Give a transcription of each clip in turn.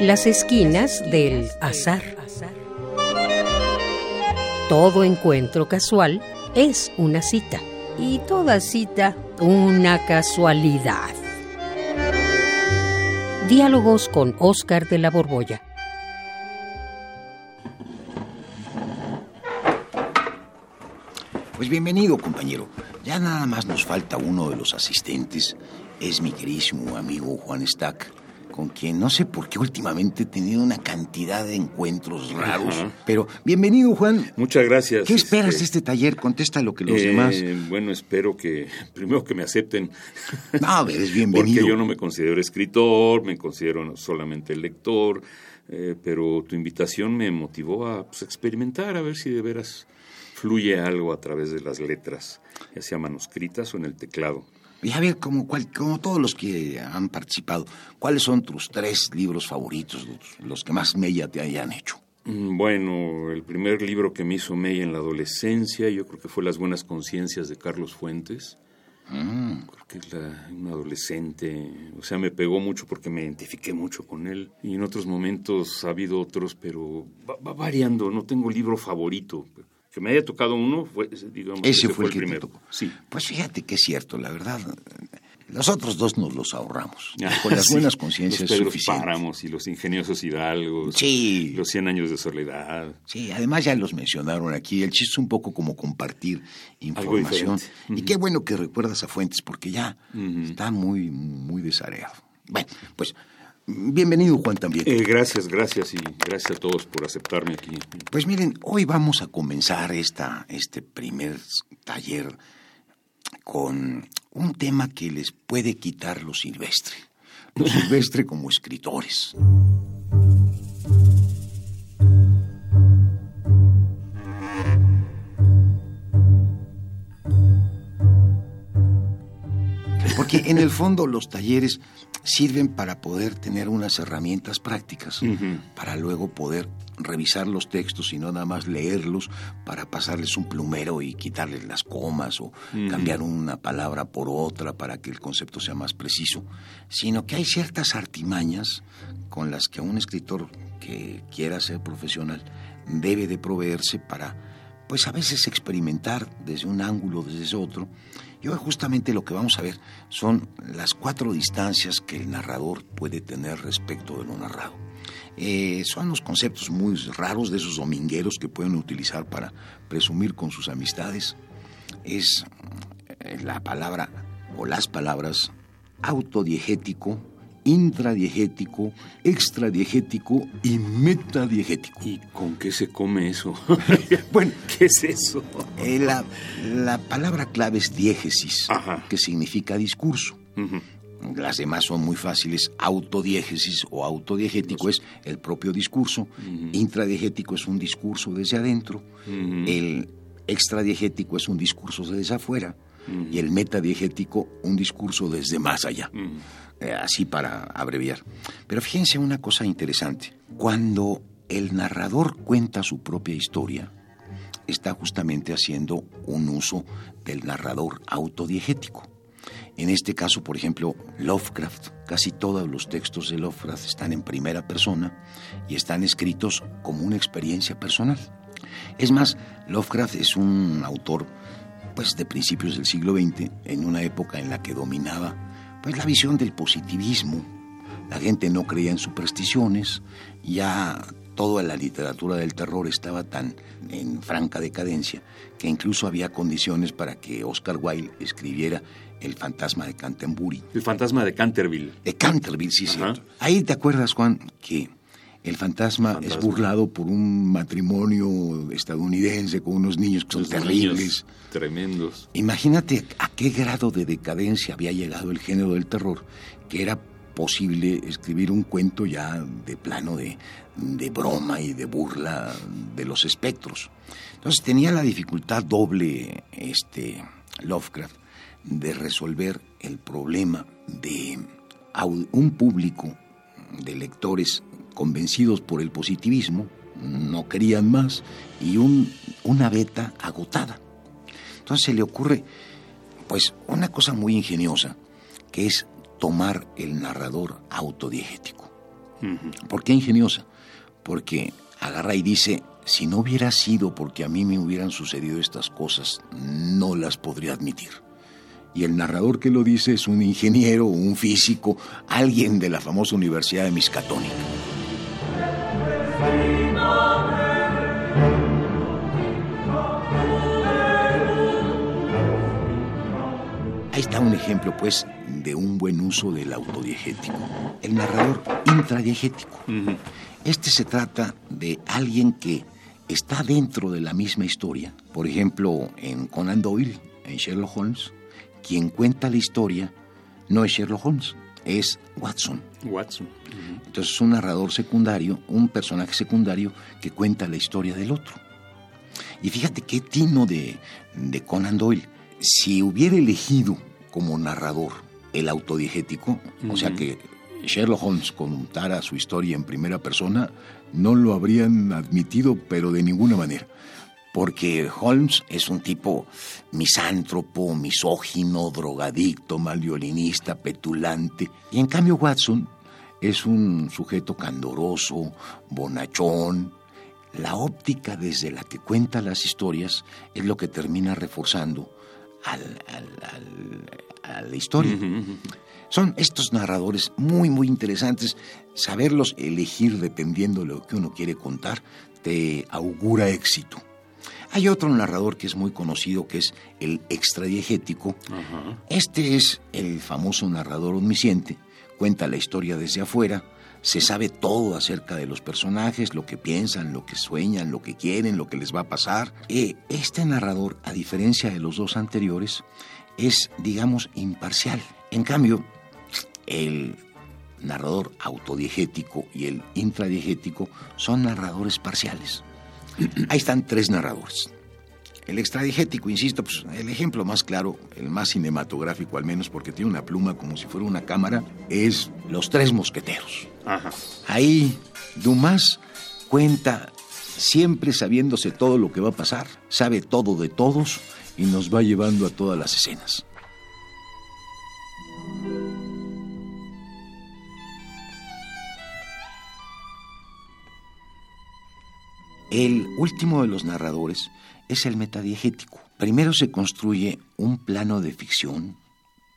Las esquinas del azar. Todo encuentro casual es una cita y toda cita una casualidad. Diálogos con Oscar de la Borbolla. Pues bienvenido, compañero. Ya nada más nos falta uno de los asistentes. Es mi querísimo amigo Juan Stack, con quien no sé por qué últimamente he tenido una cantidad de encuentros raros. Pero bienvenido, Juan. Muchas gracias. ¿Qué esperas este, de este taller? Contesta lo que los eh, demás. Bueno, espero que primero que me acepten. No, eres bienvenido. Porque yo no me considero escritor, me considero solamente lector. Eh, pero tu invitación me motivó a pues, experimentar, a ver si de veras fluye algo a través de las letras, ya sea manuscritas o en el teclado. Y a ver, como, cual, como todos los que han participado, ¿cuáles son tus tres libros favoritos, los, los que más mella te hayan hecho? Mm, Bueno, el primer libro que me hizo Mella en la adolescencia, yo creo que fue Las Buenas Conciencias de Carlos Fuentes. Mm. Creo que es la, un adolescente, o sea, me pegó mucho porque me identifiqué mucho con él. Y en otros momentos ha habido otros, pero va, va variando, no tengo libro favorito. Que me haya tocado uno, fue, digamos, Ese fue el que te primero. tocó. Sí. Pues fíjate que es cierto, la verdad. Los otros dos nos los ahorramos. Con las Sí, buenas conciencias Los. Páramos y los ingeniosos hidalgos. Sí. Los cien años de soledad. Sí, además ya los mencionaron aquí. El chiste es un poco como compartir información. Y Ujú. qué bueno que recuerdas a Fuentes porque ya está muy, muy desareado. Bueno, pues bienvenido Juan también. Eh, gracias, gracias y gracias a todos por aceptarme aquí. Pues miren, hoy vamos a comenzar esta, este primer taller con un tema que les puede quitar lo silvestre. Lo silvestre como escritores. Porque en el fondo los talleres sirven para poder tener unas herramientas prácticas, para luego poder revisar los textos y no nada más leerlos para pasarles un plumero y quitarles las comas o cambiar una palabra por otra para que el concepto sea más preciso, sino que hay ciertas artimañas con las que un escritor que quiera ser profesional debe de proveerse para, pues a veces experimentar desde un ángulo, desde otro. Y hoy justamente lo que vamos a ver son las cuatro distancias que el narrador puede tener respecto de lo narrado. Eh, son los conceptos muy raros de esos domingueros que pueden utilizar para presumir con sus amistades. Es eh, la palabra o las palabras autodiegético, intradiegético, extradiegético y metadiegético. ¿Y con qué se come eso? Bueno, ¿Qué es eso? eh, la, la palabra clave es diégesis, Ajá. que significa discurso. Las demás son muy fáciles. Autodiégesis o autodiegético es el propio discurso. Intradiegético es un discurso desde adentro. El extradiegético es un discurso desde afuera. Y el metadiegético, un discurso desde más allá. Eh, así para abreviar. Pero fíjense una cosa interesante. Cuando el narrador cuenta su propia historia, está justamente haciendo un uso del narrador autodiegético. En este caso, por ejemplo, Lovecraft, casi todos los textos de Lovecraft están en primera persona y están escritos como una experiencia personal. Es más, Lovecraft es un autor pues de principios del siglo XX, en una época en la que dominaba pues la visión del positivismo. La gente no creía en supersticiones, ya toda la literatura del terror estaba tan en franca decadencia que incluso había condiciones para que Oscar Wilde escribiera El fantasma de Canterbury. El fantasma de Canterville. De Canterville, sí, cierto. Ahí te acuerdas, Juan, que el fantasma, Fantasma. es burlado por un matrimonio estadounidense con unos niños que son Los terribles. Tremendos. Imagínate a qué grado de decadencia había llegado el género del terror, que era posible escribir un cuento ya de plano de, de broma y de burla de los espectros. Entonces tenía la dificultad doble este Lovecraft de resolver el problema de un público de lectores convencidos por el positivismo, no querían más, y un, una beta agotada. Entonces se le ocurre, pues, una cosa muy ingeniosa, que es tomar el narrador autodiegético. ¿Por qué ingeniosa? Porque agarra y dice, si no hubiera sido porque a mí me hubieran sucedido estas cosas, no las podría admitir. Y el narrador que lo dice es un ingeniero, un físico, alguien de la famosa Universidad de Miskatonic. Está un ejemplo, pues, de un buen uso del autodiegético. El narrador intradiegético. Este se trata de alguien que está dentro de la misma historia. Por ejemplo, en Conan Doyle, en Sherlock Holmes, quien cuenta la historia no es Sherlock Holmes, es Watson. Watson. Entonces es un narrador secundario, un personaje secundario que cuenta la historia del otro. Y fíjate qué tino de, de Conan Doyle. Si hubiera elegido como narrador el autodiegético, o sea que Sherlock Holmes contara su historia en primera persona, no lo habrían admitido, pero de ninguna manera. Porque Holmes es un tipo misántropo, misógino, drogadicto, mal violinista, petulante. Y en cambio Watson es un sujeto candoroso, bonachón. La óptica desde la que cuenta las historias es lo que termina reforzando al, a la historia. Son estos narradores muy, muy interesantes. Saberlos elegir dependiendo de lo que uno quiere contar te augura éxito. Hay otro narrador que es muy conocido, que es el extradiegético. Este es el famoso narrador omnisciente. Cuenta la historia desde afuera, se sabe todo acerca de los personajes, lo que piensan, lo que sueñan, lo que quieren, lo que les va a pasar. Eh, este narrador, a diferencia de los dos anteriores, es, digamos, imparcial. En cambio, el narrador autodiegético y el intradiegético son narradores parciales. Ahí están tres narradores. El extradiegético, insisto, pues el ejemplo más claro, el más cinematográfico al menos, porque tiene una pluma como si fuera una cámara, es Los Tres Mosqueteros. Ahí Dumas cuenta siempre sabiéndose todo lo que va a pasar, sabe todo de todos y nos va llevando a todas las escenas. El último de los narradores es el metadiegético. Primero se construye un plano de ficción,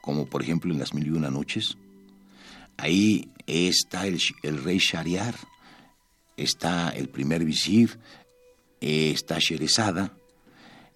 como por ejemplo en Las Mil y Una Noches. Ahí está el, rey Shariar, está el primer visir, eh, está Sherezada,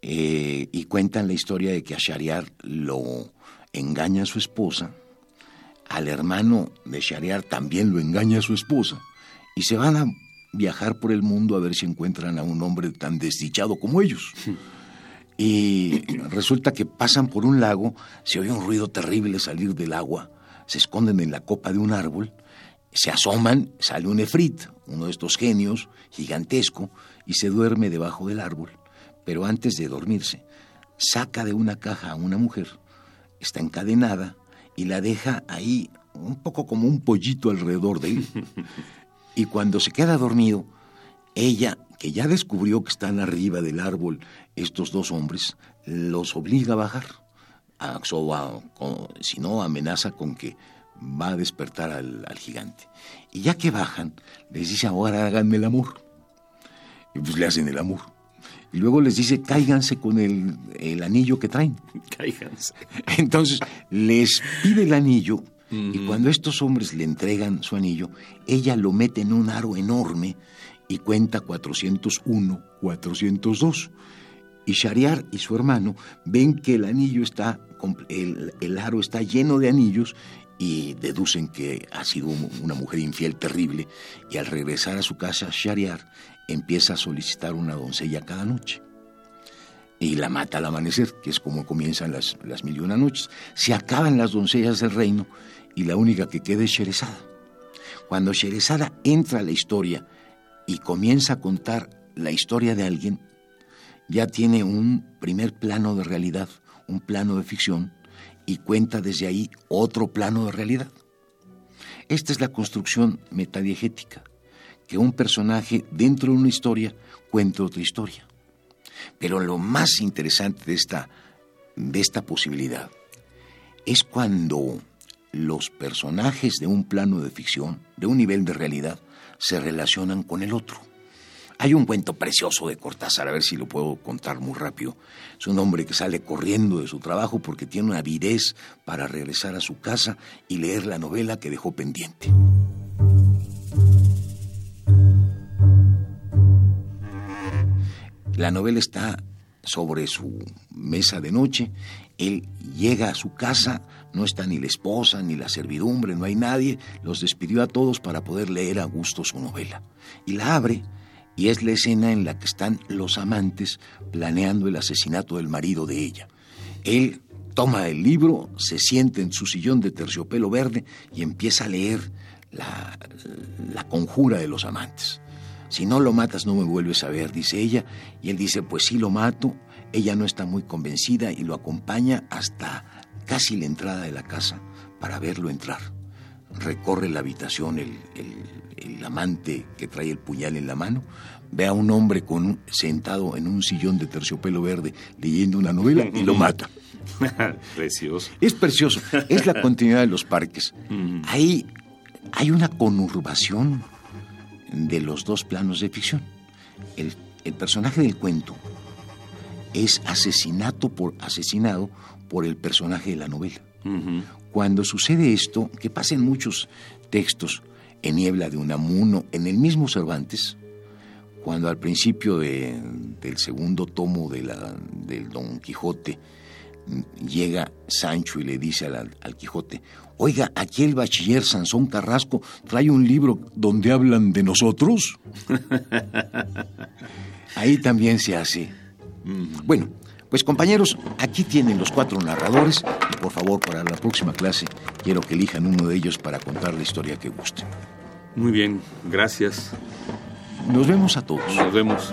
eh, y cuentan la historia de que a Shariar lo engaña a su esposa, al hermano de Shariar también lo engaña a su esposa, y se van a viajar por el mundo a ver si encuentran a un hombre tan desdichado como ellos. Y resulta que pasan por un lago, se oye un ruido terrible salir del agua, se esconden en la copa de un árbol, se asoman, sale un efrit, uno de estos genios, gigantesco, y se duerme debajo del árbol. Pero antes de dormirse, saca de una caja a una mujer, está encadenada, y la deja ahí un poco como un pollito alrededor de él. Y cuando se queda dormido, ella, que ya descubrió que están arriba del árbol estos dos hombres, los obliga a bajar. A, si no, amenaza con que va a despertar al, gigante. Y ya que bajan, les dice, ahora háganme el amor. Y pues le hacen el amor. Y luego les dice, cáiganse con el, el anillo que traen. Cáiganse. Entonces les pide el anillo y cuando estos hombres le entregan su anillo, ella lo mete en un aro enorme y cuenta 401, 402. Y Shariar y su hermano ven que el anillo está, el, el aro está lleno de anillos y deducen que ha sido una mujer infiel terrible y al regresar a su casa Shariar empieza a solicitar una doncella cada noche y la mata al amanecer, que es como comienzan las, las mil y una noches. Se acaban las doncellas del reino y la única que queda es Sherezada. Cuando Sherezada entra a la historia y comienza a contar la historia de alguien, ya tiene un primer plano de realidad, un plano de ficción, y cuenta desde ahí otro plano de realidad. Esta es la construcción metadiegética, que un personaje dentro de una historia cuenta otra historia. Pero lo más interesante de esta, de esta posibilidad es cuando los personajes de un plano de ficción, de un nivel de realidad, se relacionan con el otro. Hay un cuento precioso de Cortázar, a ver si lo puedo contar muy rápido. Es un hombre que sale corriendo de su trabajo porque tiene una avidez para regresar a su casa y leer la novela que dejó pendiente. La novela está sobre su mesa de noche. Él llega a su casa, no está ni la esposa ni la servidumbre, no hay nadie. Los despidió a todos para poder leer a gusto su novela. Y la abre y es la escena en la que están los amantes planeando el asesinato del marido de ella. Él toma el libro, se siente en su sillón de terciopelo verde y empieza a leer la, la conjura de los amantes. Si no lo matas no me vuelves a ver, dice ella, y él dice, pues sí lo mato. Ella no está muy convencida y lo acompaña hasta casi la entrada de la casa para verlo entrar. Recorre la habitación el, amante que trae el puñal en la mano, ve a un hombre con sentado en un sillón de terciopelo verde leyendo una novela y lo mata. precioso. Es precioso. Es la continuidad de los parques. Ahí hay una conurbación de los dos planos de ficción. El, personaje del cuento es asesinato por asesinado por el personaje de la novela. Cuando sucede esto, que pasa en muchos textos, en Niebla de Unamuno, en el mismo Cervantes, cuando al principio del segundo tomo de la, del Don Quijote llega Sancho y le dice al Quijote, Oiga, aquí el bachiller Sansón Carrasco trae un libro donde hablan de nosotros. Ahí también se hace. Bueno, pues compañeros, aquí tienen los cuatro narradores y por favor para la próxima clase quiero que elijan uno de ellos para contar la historia que gusten. Muy bien, gracias. Nos vemos a todos. Nos vemos.